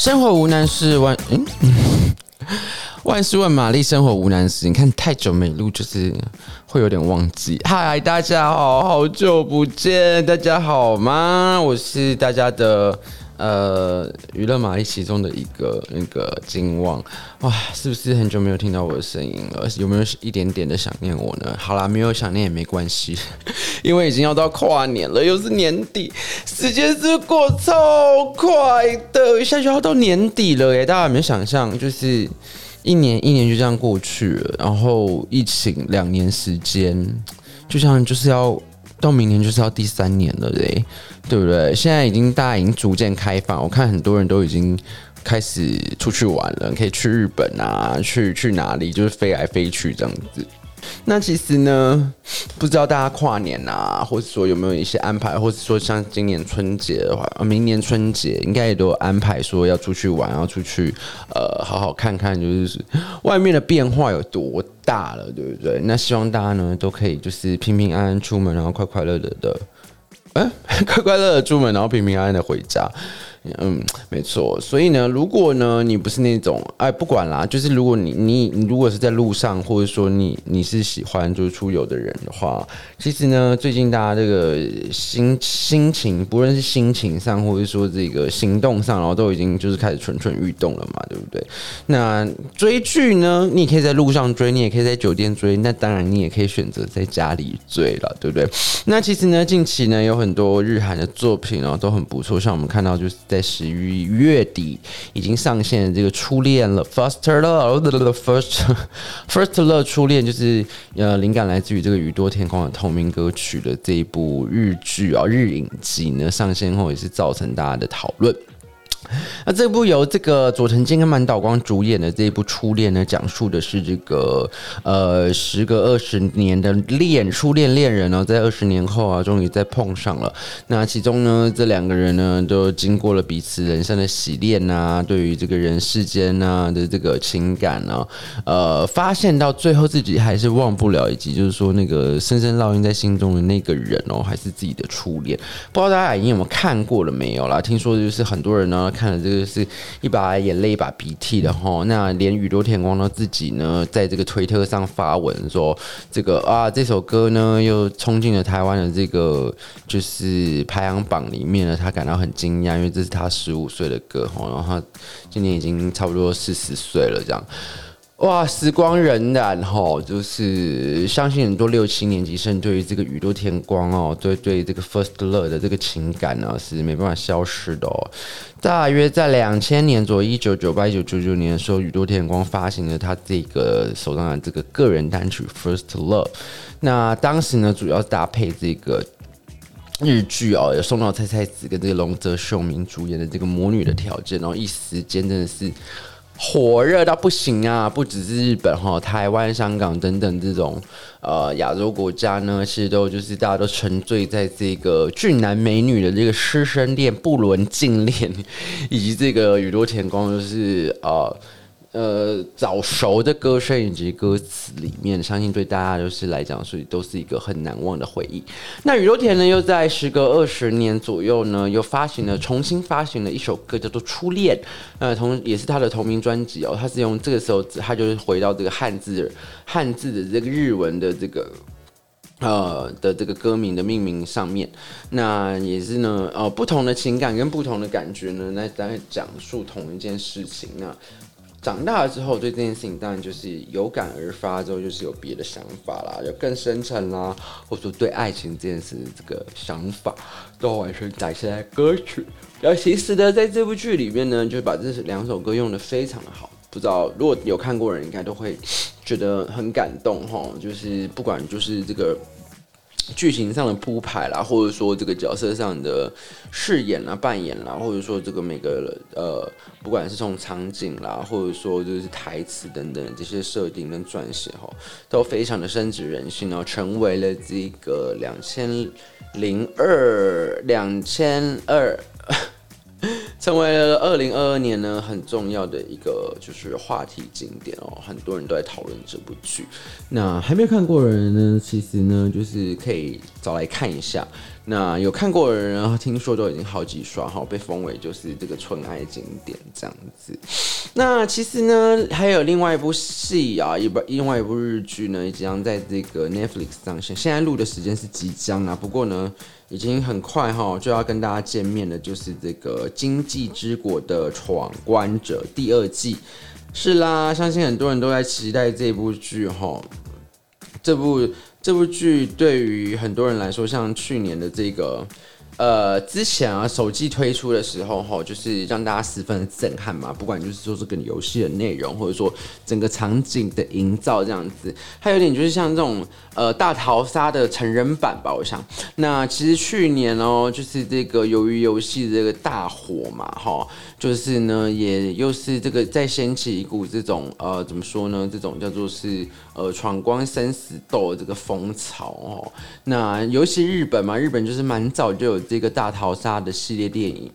生活无难事，万嗯，万事问玛丽，生活无难事。你看太久没录，就是会有点忘记。嗨，大家好，好久不见，大家好吗？我是大家的。呃，娱乐玛丽其中的一个那个金旺，哇，是不是很久没有听到我的声音了？有没有一点点的想念我呢？好啦，没有想念也没关系，因为已经要到跨年了，又是年底，时间是过超快的，一下就要到年底了耶！大家有没有想象，就是一年一年就这样过去了，然后疫情两年时间，就像就是要。到明年就是要第三年了嘞，对不对？现在已经大家已经逐渐开放，我看很多人都已经开始出去玩了，可以去日本啊，去去哪里，就是飞来飞去这样子。那其实呢，不知道大家跨年啊，或者说有没有一些安排，或者说像今年春节的话，明年春节应该也都安排，说要出去玩，要出去呃，好好看看，就是外面的变化有多大了，对不对？那希望大家呢都可以就是平平安安出门，然后快快乐乐的，哎、快快乐乐出门，然后平平安安的回家。嗯，没错。所以呢，如果呢你不是那种哎，不管啦，就是如果你你如果是在路上，或者说你你是喜欢就是出游的人的话，其实呢，最近大家这个心心情，不论是心情上，或者说这个行动上，然后都已经就是开始蠢蠢欲动了嘛，对不对？那追剧呢，你可以在路上追，你也可以在酒店追，那当然你也可以选择在家里追了，对不对？那其实呢，近期呢有很多日韩的作品哦，都很不错，像我们看到就是。在十一月底已经上线这个《初恋了》，First Love，First First Love 初恋就是呃，灵感来自于这个宇多田光的同名歌曲的这一部日剧啊，日影集呢上线后也是造成大家的讨论。那这部由这个佐藤健跟满岛光主演的这一部《初恋》呢，讲述的是这个呃，时隔二十年的恋初恋恋人呢，在二十年后啊，终于再碰上了。那其中呢，这两个人呢，都经过了彼此人生的洗练啊，对于这个人世间啊的这个情感呢，呃，发现到最后自己还是忘不了，以及就是说那个深深烙印在心中的那个人哦，还是自己的初恋。不知道大家已经有没有看过了没有啦？听说就是很多人呢。看了这个是一把眼泪一把鼻涕的哈，那连宇多田光呢自己呢，在这个推特上发文说，这个啊这首歌呢又冲进了台湾的这个就是排行榜里面呢，他感到很惊讶，因为这是他十五岁的歌哈，然后他今年已经差不多四十岁了这样。哇，时光荏苒哈，就是相信很多六七年级生对于这个宇多田光哦，对对这个 First Love 的这个情感呢是没办法消失的哦。大约在两千年左右，一九九八、一九九九年的时候，宇多田光发行了他这个手上的这个个人单曲 First Love。那当时呢，主要搭配这个日剧哦，有松岛菜菜子跟这个龙泽秀明主演的这个魔女的条件，然后一时间真的是。火热到不行啊！不只是日本哈，台湾、香港等等这种呃亚洲国家呢，其实都就是大家都沉醉在这个俊男美女的这个师生恋、不伦禁恋，以及这个宇多田光就是呃。呃，早熟的歌声以及歌词里面，相信对大家就是来讲，所以都是一个很难忘的回忆。那宇多田呢，又在时隔二十年左右呢，又发行了重新发行了一首歌，叫做《初恋》。呃，同也是他的同名专辑哦。他是用这个时候，他就是回到这个汉字汉字的这个日文的这个呃的这个歌名的命名上面。那也是呢，呃，不同的情感跟不同的感觉呢，来来讲述同一件事情。那长大了之后，对这件事情当然就是有感而发，之后就是有别的想法啦，就更深沉啦，或者说对爱情这件事这个想法，都完全展现在歌曲。然后其实呢，在这部剧里面呢，就把这两首歌用得非常的好。不知道如果有看过人，应该都会觉得很感动哈。就是不管就是这个。剧情上的铺排啦，或者说这个角色上的饰演啦、扮演啦，或者说这个每个呃，不管是从场景啦，或者说就是台词等等这些设定跟撰写哈，都非常的深植人心哦，成为了这个两千零二两千二。成为了二零二二年呢很重要的一个就是话题经典哦，很多人都在讨论这部剧。那还没有看过的人呢，其实呢就是可以找来看一下。那有看过的人，听说都已经好几刷哈，被封为就是这个纯爱经典这样子。那其实呢，还有另外一部戏啊，一部另外一部日剧呢，即将在这个 Netflix 上线。现在录的时间是即将啊，不过呢，已经很快哈就要跟大家见面了，就是这个《经济之国的闯关者》第二季。是啦，相信很多人都在期待这部剧哈。这部这部剧对于很多人来说，像去年的这个。呃，之前啊，手机推出的时候，哈，就是让大家十分的震撼嘛。不管就是说这个游戏的内容，或者说整个场景的营造这样子，还有点就是像这种呃大逃杀的成人版吧，我想。那其实去年哦，就是这个鱿鱼游戏这个大火嘛，哈，就是呢，也又是这个再掀起一股这种呃怎么说呢？这种叫做是呃闯关生死斗的这个风潮哦。那尤其日本嘛，日本就是蛮早就有。这个大逃杀的系列电影，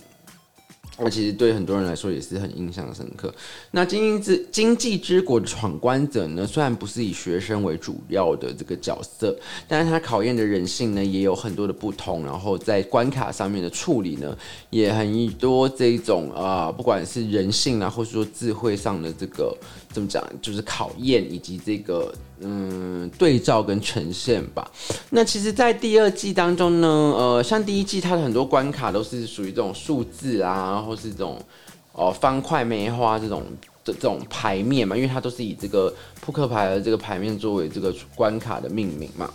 那其实对很多人来说也是很印象深刻。那《今际之经济之国的闯关者》呢，虽然不是以学生为主要的这个角色，但是它考验的人性呢，也有很多的不同。然后在关卡上面的处理呢，也很多这种啊、不管是人性啊，或者说智慧上的这个怎么讲，就是考验以及这个。嗯，对照跟呈现吧。那其实，在第二季当中呢，呃，像第一季它的很多关卡都是属于这种数字啊，或是这种哦、方块梅花这种的这种牌面嘛，因为它都是以这个扑克牌的这个牌面作为这个关卡的命名嘛。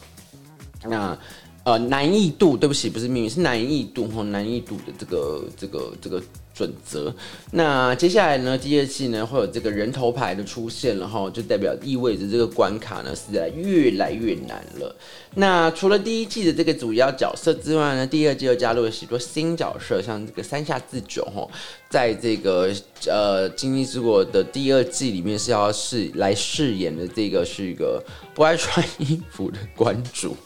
那呃难易度，对不起，不是命名，是难易度和难易度的这个这个这个。准则。那接下来呢，第二季呢会有这个人头牌的出现了哈，就代表意味着这个关卡呢是在越来越难了。那除了第一季的这个主要角色之外呢，第二季又加入了许多新角色，像这个山下智久哈，在这个呃《今际之国》的第二季里面是要饰来饰演的这个是一个不爱穿衣服的关主。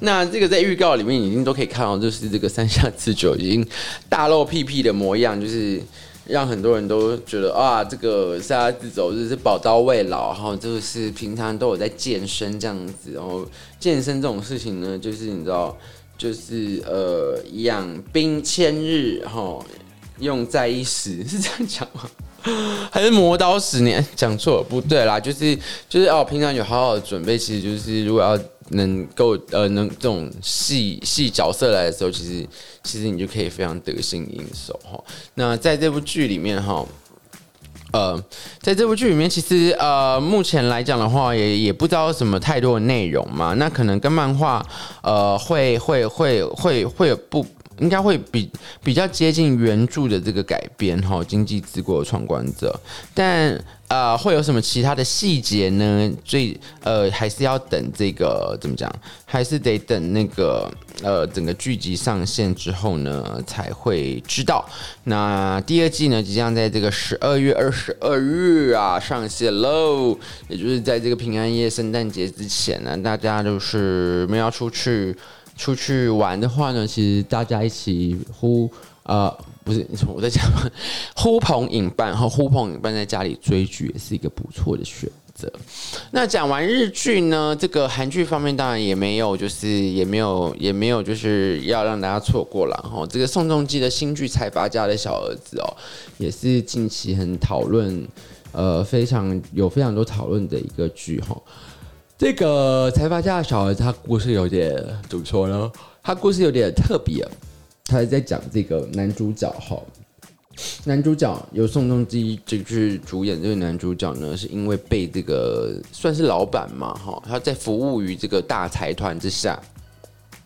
那这个在预告里面已经都可以看到，就是这个山下智久已经大露屁屁的模样，就是让很多人都觉得啊，这个山下智久就是宝刀未老，然后就是平常都有在健身这样子，然后健身这种事情呢，就是你知道，就是呃养兵千日，然后用在一时，是这样讲吗？还是磨刀十年？讲错了，不对啦，就是就是哦，平常有好好的准备，其实就是如果要能够呃能这种细细角色来的时候，其实其实你就可以非常得心应手哈。那在这部剧里面哈，呃，在这部剧里面，其实呃目前来讲的话，也也不知道什么太多的内容嘛。那可能跟漫画呃会会会会会有不。应该会比比较接近原著的这个改编哈，《经济之国的闯关者》，但呃，会有什么其他的细节呢？最呃，还是要等这个怎么讲？还是得等那个呃，整个剧集上线之后呢，才会知道。那第二季呢，即将在这个十二月二十二日啊上线喽，也就是在这个平安夜、圣诞节之前呢，大家就是没有要出去。出去玩的话呢，其实大家一起呼呃，不是我在讲呼朋引伴和呼朋引伴在家里追剧也是一个不错的选择。那讲完日剧呢，这个韩剧方面当然也没有，就是也没有也没有就是要让大家错过了哈。这个宋仲基的新剧《财阀家的小儿子》哦，也是近期很讨论，呃，非常有非常多讨论的一个剧哈。这个财阀家的小儿子，他故事有点怎么说呢？他故事有点特别，他是在讲这个男主角哈，男主角由宋仲基这去主演。这个男主角呢，是因为被这个算是老板嘛哈，他在服务于这个大财团之下。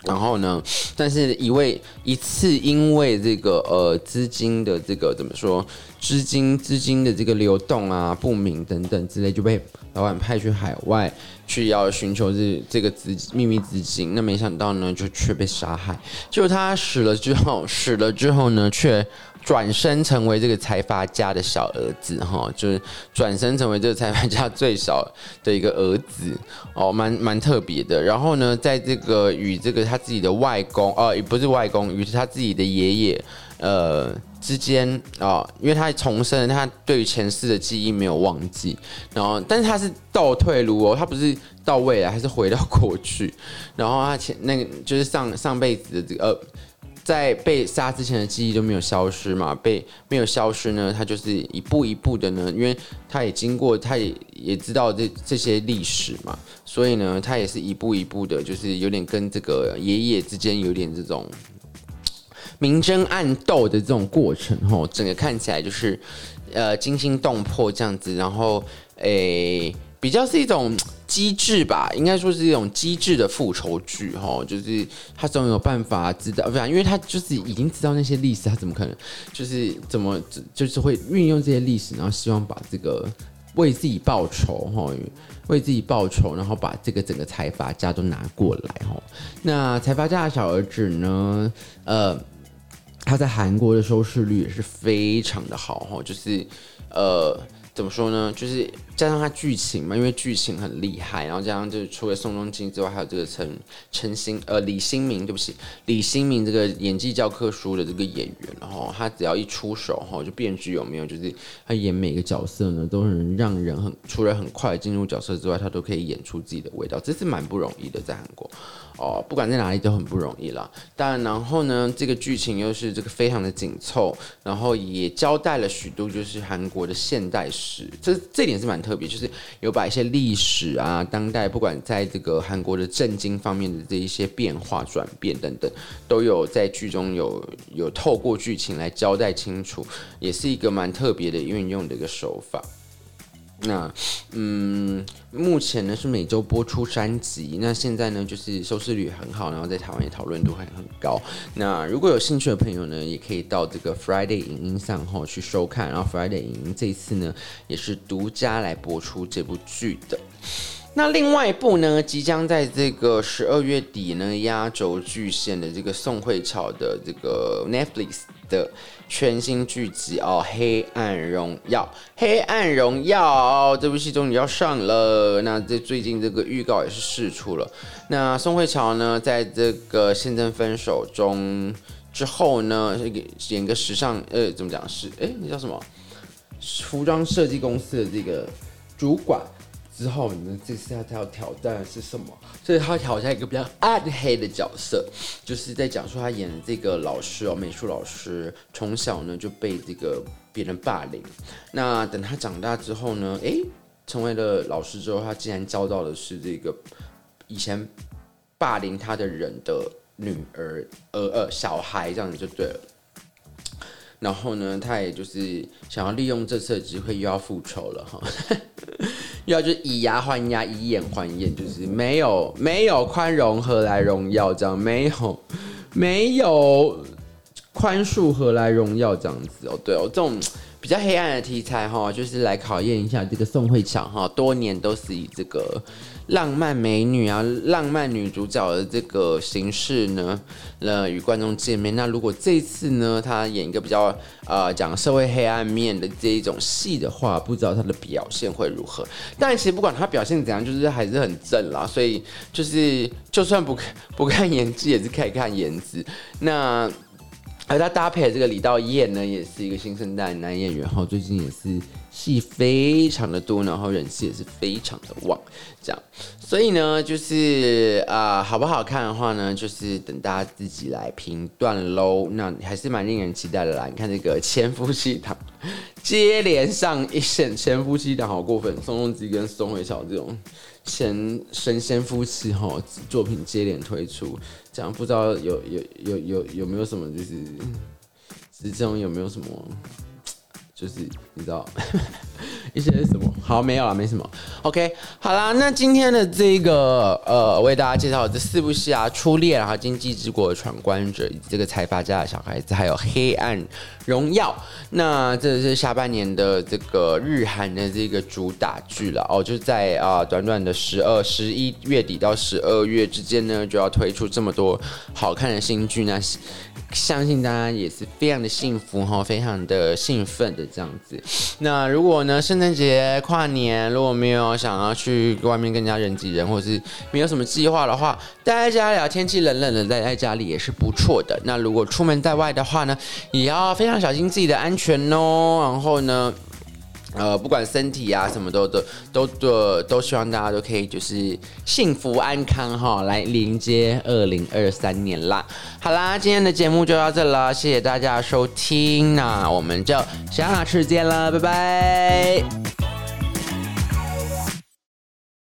然后呢，但是一位一次因为这个呃资金的这个怎么说，资金资金的这个流动啊不明等等之类，就被老板派去海外去要寻求这这个资秘密资金。那没想到呢，就却被杀害。就他死了之后，死了之后呢，却。转身成为这个财阀家的小儿子，哈，就是转身成为这个财阀家最小的一个儿子，哦，蛮蛮特别的。然后呢，在这个与这个他自己的外公，哦，也不是外公，与他自己的爷爷，呃，之间啊、因为他重生，他对于前世的记忆没有忘记，然后但是他是倒退噜哦，他不是到未来，还是回到过去，然后他前那个就是上上辈子的这个呃。在被杀之前的记忆都没有消失嘛？被没有消失呢？他就是一步一步的呢，因为他也经过，他也也知道这这些历史嘛，所以呢，他也是一步一步的，就是有点跟这个爷爷之间有点这种明争暗斗的这种过程吼，整个看起来就是呃惊心动魄这样子，然后诶。比较是一种机智吧，应该说是一种机智的复仇剧哈，就是他总有办法知道，不然，因为他就是已经知道那些历史，他怎么可能就是怎么就是会运用这些历史，然后希望把这个为自己报仇哈，为自己报仇，然后把这个整个财阀家都拿过来哈。那财阀家的小儿子呢，呃，他在韩国的收视率也是非常的好哈，就是呃。怎么说呢？就是加上他剧情嘛，因为剧情很厉害，然后加上就是除了宋仲基之外，还有这个陈陈新呃李新民，对不起，李新民这个演技教科书的这个演员，然后他只要一出手哈，就变局有没有？就是他演每个角色呢，都能让人很除了很快进入角色之外，他都可以演出自己的味道，这是蛮不容易的，在韩国。哦，不管在哪里都很不容易啦。但然后呢，这个剧情又是这个非常的紧凑，然后也交代了许多就是韩国的现代史，这这点是蛮特特别，就是有把一些历史啊、当代，不管在这个韩国的政经方面的这一些变化、转变等等，都有在剧中有有透过剧情来交代清楚，也是一个蛮特别的运用的一个手法。那，嗯，目前呢是每周播出三集，那现在呢就是收视率很好，然后在台湾也讨论度还很高。那如果有兴趣的朋友呢，也可以到这个 Friday 影音上后去收看。然后 Friday 影音这一次呢也是独家来播出这部剧的。那另外一部呢，即将在这个十二月底呢压轴巨献的这个宋慧乔的这个 Netflix 的全新剧集哦，《黑暗荣耀》。《黑暗荣耀》这部戏终于要上了。那这最近这个预告也是释出了。那宋慧乔呢，在这个现正分手中之后呢，演个时尚呃，怎么讲是哎，那叫什么？服装设计公司的这个主管。之后呢，这次他要挑战的是什么？所以他挑战一个比较暗黑的角色，就是在讲说他演的这个老师哦，美术老师从小呢就被这个别人霸凌。那等他长大之后呢，诶，成为了老师之后，他竟然遭到的是这个以前霸凌他的人的女儿，呃呃，小孩这样子就对了。然后呢，他也就是想要利用这次的机会又要复仇了哈，要就以牙还牙，以眼还眼，就是没有没有宽容何来荣耀这样，没有没有宽恕何来荣耀这样子哦，对哦，这种比较黑暗的题材哈，就是来考验一下这个宋慧乔哈，多年都是以这个。浪漫美女啊，浪漫女主角的这个形式呢，呃，与观众见面。那如果这次呢，她演一个比较呃讲社会黑暗面的这一种戏的话，不知道她的表现会如何。但其实不管她表现怎样，就是还是很正啦。所以就是就算不不看演技，也是可以看颜值。那而他搭配的这个李道彦呢，也是一个新生代男演员，哈，最近也是。戏非常的多，然后人气也是非常的旺，这样，所以呢，就是啊、好不好看的话呢，就是等大家自己来评断喽。那还是蛮令人期待的啦。你看这个前夫妻档接连上一线，前夫妻档好过分，宋仲基跟宋慧乔这种前神仙夫妻哈，作品接连推出，这样不知道有有有有有没有什么就是，之中有没有什么？就是你知道 一些什么好没有了，没什么。OK，好啦，那今天的这个呃，为大家介绍这四部戏啊，《初恋》啊，《经济之国的闯关者》以及这个财阀家的小孩子，还有《黑暗荣耀》。那这是下半年的这个日韩的这个主打剧了哦，就在啊短短的十二、十一月底到十二月之间呢，就要推出这么多好看的新剧那。相信大家也是非常的幸福哈，非常的兴奋的这样子。那如果呢，圣诞节、跨年，如果没有想要去外面跟人家人挤人，或者是没有什么计划的话，待在家里啊，天气冷冷的，待在家里也是不错的。那如果出门在外的话呢，也要非常小心自己的安全哦。然后呢，呃，不管身体啊什么都都都都都希望大家都可以就是幸福安康哈，来迎接二零二三年啦。好啦，今天的节目就到这了，谢谢大家收听，那我们就下次见了，拜拜。